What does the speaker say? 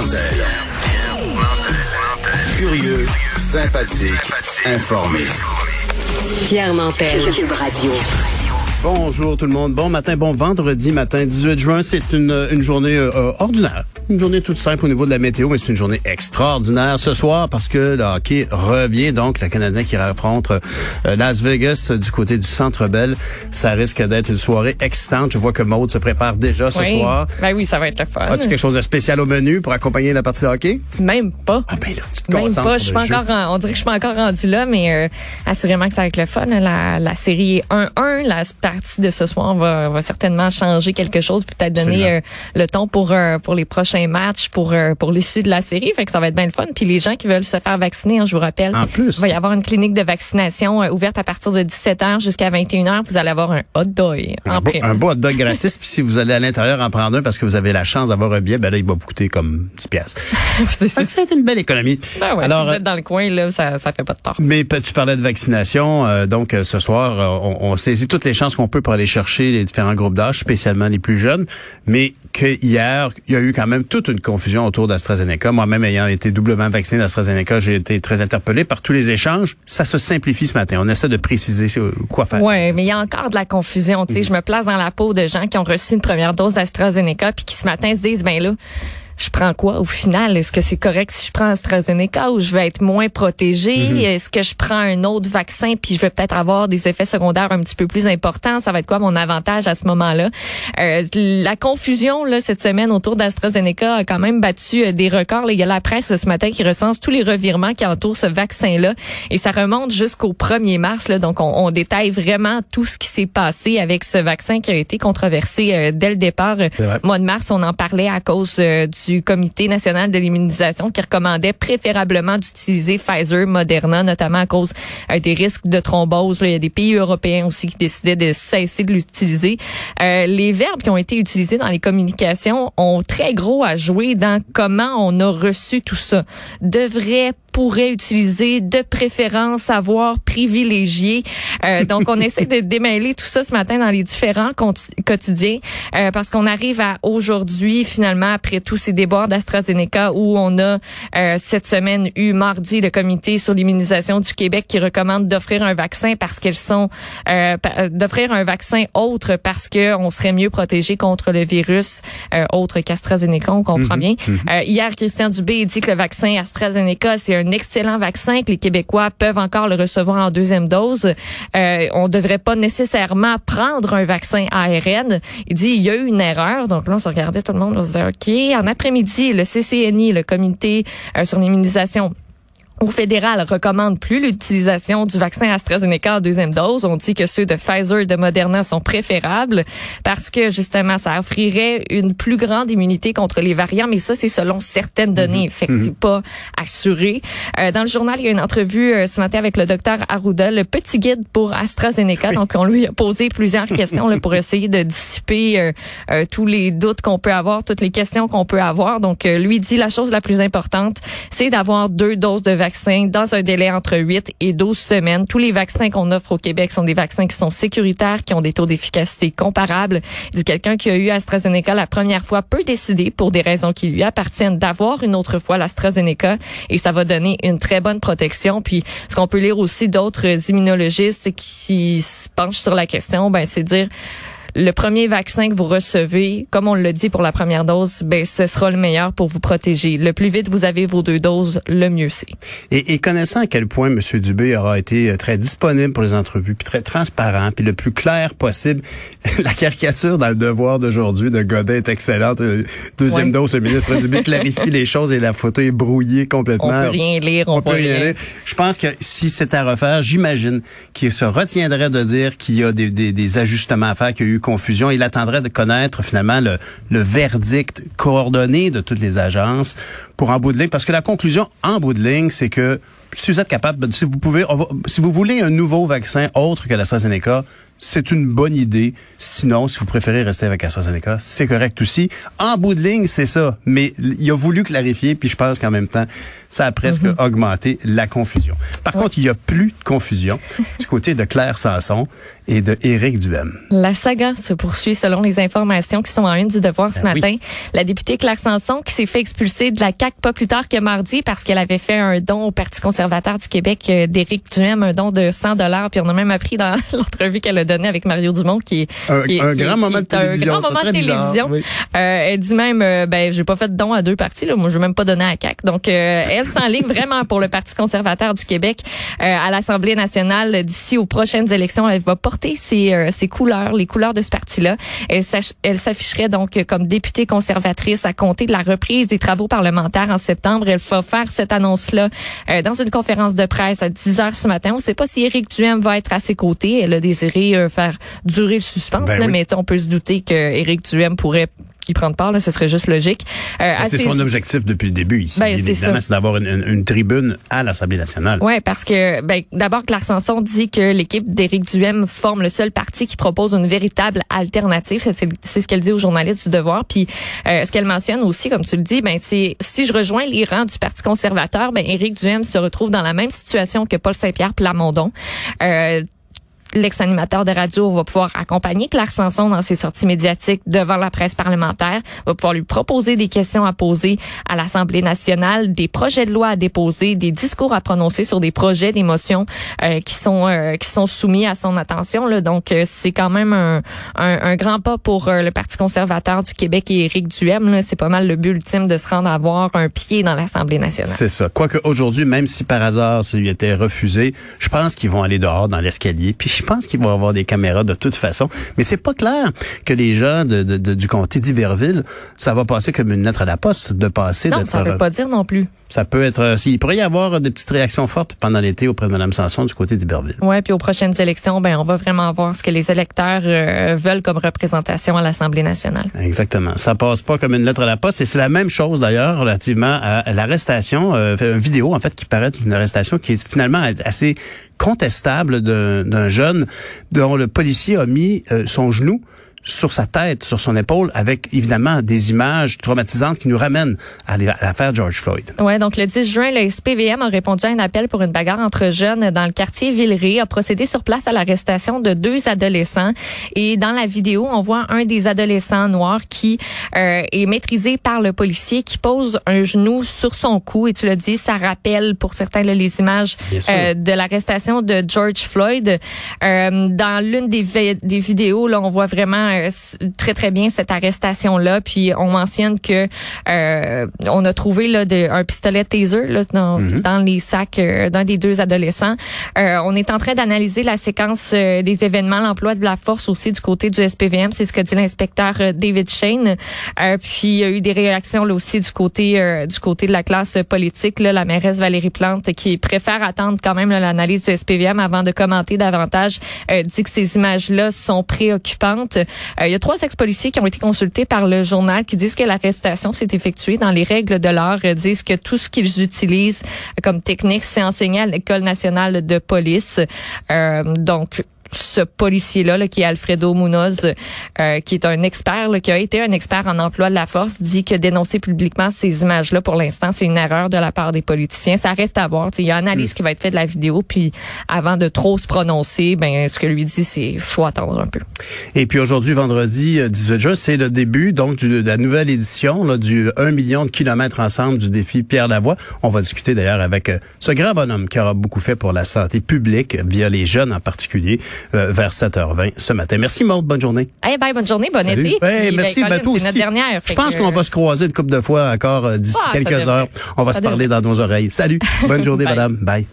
Nantel. Curieux, sympathique, informé. Pierre Nantel. Cube Radio. Bonjour tout le monde. Bon matin, bon vendredi matin, 18 juin. C'est une, une journée euh, ordinaire. Une journée toute simple au niveau de la météo, mais c'est une journée extraordinaire ce soir parce que le hockey revient. Donc, le Canadien qui rencontre euh, Las Vegas du côté du Centre Bell. Ça risque d'être une soirée excitante. Je vois que Maude se prépare déjà ce Oui. soir. Ben oui, ça va être le fun. As-tu quelque chose de spécial au menu pour accompagner la partie de hockey? Même pas. Ah ben là, tu te Même concentres pas. Je suis encore, en- on dirait que je suis pas encore rendu là, mais euh, assurément que ça va être le fun. La, la série est 1-1. La partie de ce soir va, va certainement changer quelque chose, peut-être donner euh, le ton pour euh, pour les prochains matchs, pour euh, pour l'issue de la série. Fait que ça va être bien le fun. Puis les gens qui veulent se faire vacciner, hein, je vous rappelle, En plus. il va y avoir une clinique de vaccination euh, ouverte à partir de 17h jusqu'à 21h. Vous allez avoir un hot dog en Un beau, prime. un beau hot dog gratis. Puis si vous allez à l'intérieur en prendre un parce que vous avez la chance d'avoir un billet, ben là, il va vous coûter comme 10 piastres. C'est ça. Ça une belle économie. Ben ouais, Alors, si vous êtes dans le coin, là, ça, ça fait pas de tort. Mais tu parlais de vaccination, euh, donc euh, ce soir, euh, on, on saisit toutes les chances qu'on peut pour aller chercher les différents groupes d'âge, spécialement les plus jeunes, mais que hier, il y a eu quand même toute une confusion autour d'AstraZeneca. Moi-même ayant été doublement vacciné d'AstraZeneca, j'ai été très interpellé par tous les échanges. Ça se simplifie ce matin. On essaie de préciser quoi faire. Ouais, mais il y a encore de la confusion. Tu sais, je me place dans la peau de gens qui ont reçu une première dose d'AstraZeneca puis qui ce matin se disent, ben là, je prends quoi au final? Est-ce que c'est correct si je prends AstraZeneca ou je vais être moins protégé Est-ce que je prends un autre vaccin puis je vais peut-être avoir des effets secondaires un petit peu plus importants? Ça va être quoi mon avantage à ce moment-là? Euh, La confusion là cette semaine autour d'AstraZeneca a quand même battu euh, des records. là. Il y a la presse ce matin qui recense tous les revirements qui entourent ce vaccin-là et ça remonte jusqu'au 1er mars. Là, donc on, on détaille vraiment tout ce qui s'est passé avec ce vaccin qui a été controversé euh, dès le départ. Euh. Mois de mars, on en parlait à cause euh, du Comité national de l'immunisation qui recommandait préférablement d'utiliser Pfizer, Moderna, notamment à cause euh, des risques de thrombose. Il y a des pays européens aussi qui décidaient de cesser de l'utiliser. Euh, les verbes qui ont été utilisés dans les communications ont très gros à jouer dans comment on a reçu tout ça. Devrait pourrait utiliser de préférence avoir privilégié. Euh, donc, on essaie de démêler tout ça ce matin dans les différents quotidiens euh, parce qu'on arrive à aujourd'hui, finalement, après tous ces déboires d'AstraZeneca où on a euh, cette semaine eu mardi le comité sur l'immunisation du Québec qui recommande d'offrir un vaccin parce qu'elles sont d'offrir un vaccin autre parce que on serait mieux protégé contre le virus autre qu'AstraZeneca, on comprend bien. Euh, hier, Christian Dubé dit que le vaccin AstraZeneca, c'est un excellent vaccin, que les Québécois peuvent encore le recevoir en deuxième dose. Euh, on devrait pas nécessairement prendre un vaccin ARN. Il dit il y a eu une erreur. Donc là, on se regardait tout le monde, on se disait OK. En après-midi, le CCNI, le comité euh, sur l'immunisation, au fédéral recommande plus l'utilisation du vaccin AstraZeneca en deuxième dose. On dit que ceux de Pfizer et de Moderna sont préférables parce que justement, ça offrirait une plus grande immunité contre les variants. Mais ça, c'est selon certaines données. Fait que c'est pas assuré. Euh, dans le journal, il y a une entrevue euh, ce matin avec le docteur Arruda, le petit guide pour AstraZeneca. Donc, on lui a posé plusieurs questions là, pour essayer de dissiper euh, euh, tous les doutes qu'on peut avoir, toutes les questions qu'on peut avoir. Donc, euh, lui dit la chose la plus importante, c'est d'avoir deux doses de vaccin dans un délai entre 8 et 12 semaines. Tous les vaccins qu'on offre au Québec sont des vaccins qui sont sécuritaires, qui ont des taux d'efficacité comparables. Dit quelqu'un qui a eu AstraZeneca la première fois peut décider, pour des raisons qui lui appartiennent, d'avoir une autre fois l'AstraZeneca et ça va donner une très bonne protection. Puis, ce qu'on peut lire aussi d'autres immunologistes qui se penchent sur la question, ben, c'est dire le premier vaccin que vous recevez, comme on l'a dit pour la première dose, ben ce sera le meilleur pour vous protéger. Le plus vite vous avez vos deux doses, le mieux c'est. Et, et connaissant à quel point M. Dubé aura été euh, très disponible pour les entrevues, puis très transparent, puis le plus clair possible, la caricature dans le devoir d'aujourd'hui de Godin est excellente. Euh, Deuxième Oui. dose, le ministre Dubé clarifie les choses et la photo est brouillée complètement. On peut rien lire, on, On peut rien lire. Je pense que si c'était à refaire, j'imagine qu'il se retiendrait de dire qu'il y a des, des- des ajustements à faire, qu'il y a eu confusion. Il attendrait de connaître finalement le, le verdict coordonné de toutes les agences pour en bout de ligne. Parce que la conclusion en bout de ligne, c'est que si vous êtes capable, si vous pouvez, va- si vous voulez un nouveau vaccin autre que l'AstraZeneca, c'est une bonne idée. Sinon, si vous préférez rester avec AstraZeneca, c'est correct aussi. En bout de ligne, c'est ça. Mais il a voulu clarifier, puis je pense qu'en même temps, ça a presque augmenté la confusion. Par contre, il y a plus de confusion du côté de Claire Sanson. Et de Éric Duhem. La saga se poursuit selon les informations qui sont en une du devoir ce Ben oui. matin. La députée Claire Sanson qui s'est fait expulser de la CAQ pas plus tard que mardi parce qu'elle avait fait un don au Parti conservateur du Québec euh, d'Éric Duhem, un don de 100 dollars. Puis on a même appris dans l'entrevue qu'elle a donnée avec Mario Dumont qui est Un- qui est- un qui est- grand moment de télévision, Un grand moment de télévision. oui. Euh, elle dit même, euh, ben j'ai pas fait de don à deux partis. Là. Moi, je vais même pas donner à CAQ. Donc, euh, elle s'enligne vraiment pour le Parti conservateur du Québec à l'Assemblée nationale d'ici aux prochaines élections. Elle va porter euh, ses couleurs, les couleurs de ce parti-là. Elle, s'afficherait donc comme députée conservatrice à compter de la reprise des travaux parlementaires en septembre. Elle va faire cette annonce-là euh, dans une conférence de presse à 10 heures ce matin. On ne sait pas si Éric Duhem va être à ses côtés. Elle a désiré euh, faire durer le suspense, Ben là, oui. mais on peut se douter que Éric Duhem pourrait y prendre part. Là, ce serait juste logique. Euh, à C'est ses- son objectif depuis le début ici. Ben, évidemment, c'est d'avoir une, une- une tribune à l'Assemblée nationale. Ouais, parce que ben, d'abord Claire Sanson dit que l'équipe d'Éric Duhem forme le seul parti qui propose une véritable alternative. C'est c'est ce qu'elle dit aux journalistes du Devoir. Puis euh, ce qu'elle mentionne aussi, comme tu le dis, ben c'est si je rejoins les rangs du Parti conservateur, ben Éric Duhem se retrouve dans la même situation que Paul Saint-Pierre Plamondon. Euh, L'ex-animateur de radio va pouvoir accompagner Claire Sanson dans ses sorties médiatiques devant la presse parlementaire, va pouvoir lui proposer des questions à poser à l'Assemblée nationale, des projets de loi à déposer, des discours à prononcer sur des projets, des motions euh, qui sont euh, qui sont soumis à son attention. Là. Donc euh, c'est quand même un, un, un grand pas pour euh, le Parti conservateur du Québec et Éric Duhem. C'est pas mal le but ultime de se rendre à avoir un pied dans l'Assemblée nationale. C'est ça. Quoique aujourd'hui, même si par hasard ça lui était refusé, je pense qu'ils vont aller dehors dans l'escalier. Puis je pense qu'ils vont avoir des caméras de toute façon. Mais c'est pas clair que les gens de, de- de- du comté d'Iberville, ça va passer comme une lettre à la poste de passer. Non, ça veut pas dire non plus. Ça peut être. euh, s'il pourrait y avoir des petites réactions fortes pendant l'été auprès de Mme Sanson du côté d'Iberville. Ouais, puis aux prochaines élections, ben on va vraiment voir ce que les électeurs euh, veulent comme représentation à l'Assemblée nationale. Exactement. Ça passe pas comme une lettre à la poste. Et c'est la même chose d'ailleurs relativement à l'arrestation, euh, une vidéo en fait qui paraît une arrestation qui est finalement assez contestable d'un d'un jeune dont le policier a mis euh, son genou sur sa tête, sur son épaule, avec évidemment des images traumatisantes qui nous ramènent à l'affaire George Floyd. Ouais, donc le 10 juin, le SPVM a répondu à un appel pour une bagarre entre jeunes dans le quartier Villeray, a procédé sur place à l'arrestation de deux adolescents. Et dans la vidéo, on voit un des adolescents noirs qui euh, est maîtrisé par le policier, qui pose un genou sur son cou. Et tu l'as dit, ça rappelle pour certains là, les images euh, de l'arrestation de George Floyd. Euh, dans l'une des, vi- des vidéos, là, on voit vraiment euh, très très bien cette arrestation là. Puis on mentionne que euh, on a trouvé là de, un pistolet taser là, dans, dans les sacs euh, d'un des deux adolescents. Euh, on est en train d'analyser la séquence euh, des événements, l'emploi de la force aussi du côté du SPVM. C'est ce que dit l'inspecteur David Shane. Euh, puis il y a eu des réactions là aussi du côté euh, du côté de la classe politique. Là, la mairesse Valérie Plante qui préfère attendre quand même là, l'analyse du SPVM avant de commenter davantage euh, dit que ces images-là sont préoccupantes. Euh, il y a trois ex-policiers qui ont été consultés par le journal qui disent que l'arrestation s'est effectuée dans les règles de l'art, disent que tout ce qu'ils utilisent comme technique, c'est enseigné à l'École nationale de police. Euh, donc, ce policier-là, là, qui est Alfredo Munoz, euh, qui est un expert, là, qui a été un expert en emploi de la force, dit que dénoncer publiquement ces images-là, pour l'instant, c'est une erreur de la part des politiciens. Ça reste à voir. Il y a une analyse qui va être faite de la vidéo, puis avant de trop se prononcer, ben ce que lui dit, c'est faut attendre un peu. Et puis aujourd'hui, vendredi euh, 18 juin, c'est le début donc du- de la nouvelle édition là, du 1 million de kilomètres ensemble du défi Pierre Lavoie. On va discuter d'ailleurs avec euh, ce grand bonhomme qui aura beaucoup fait pour la santé publique via les jeunes en particulier euh, vers 7h20 ce matin. Merci Maud, bonne journée. Hey, bye, bonne journée, bon Salut. été. Hey, Puis, merci, ben, ben, toi c'est notre aussi. dernière. Je pense qu'on va se croiser une couple de fois encore euh, d'ici Ah, quelques heures. On va Ça se parler dans nos oreilles. Salut. Bonne journée, Bye. madame. Bye.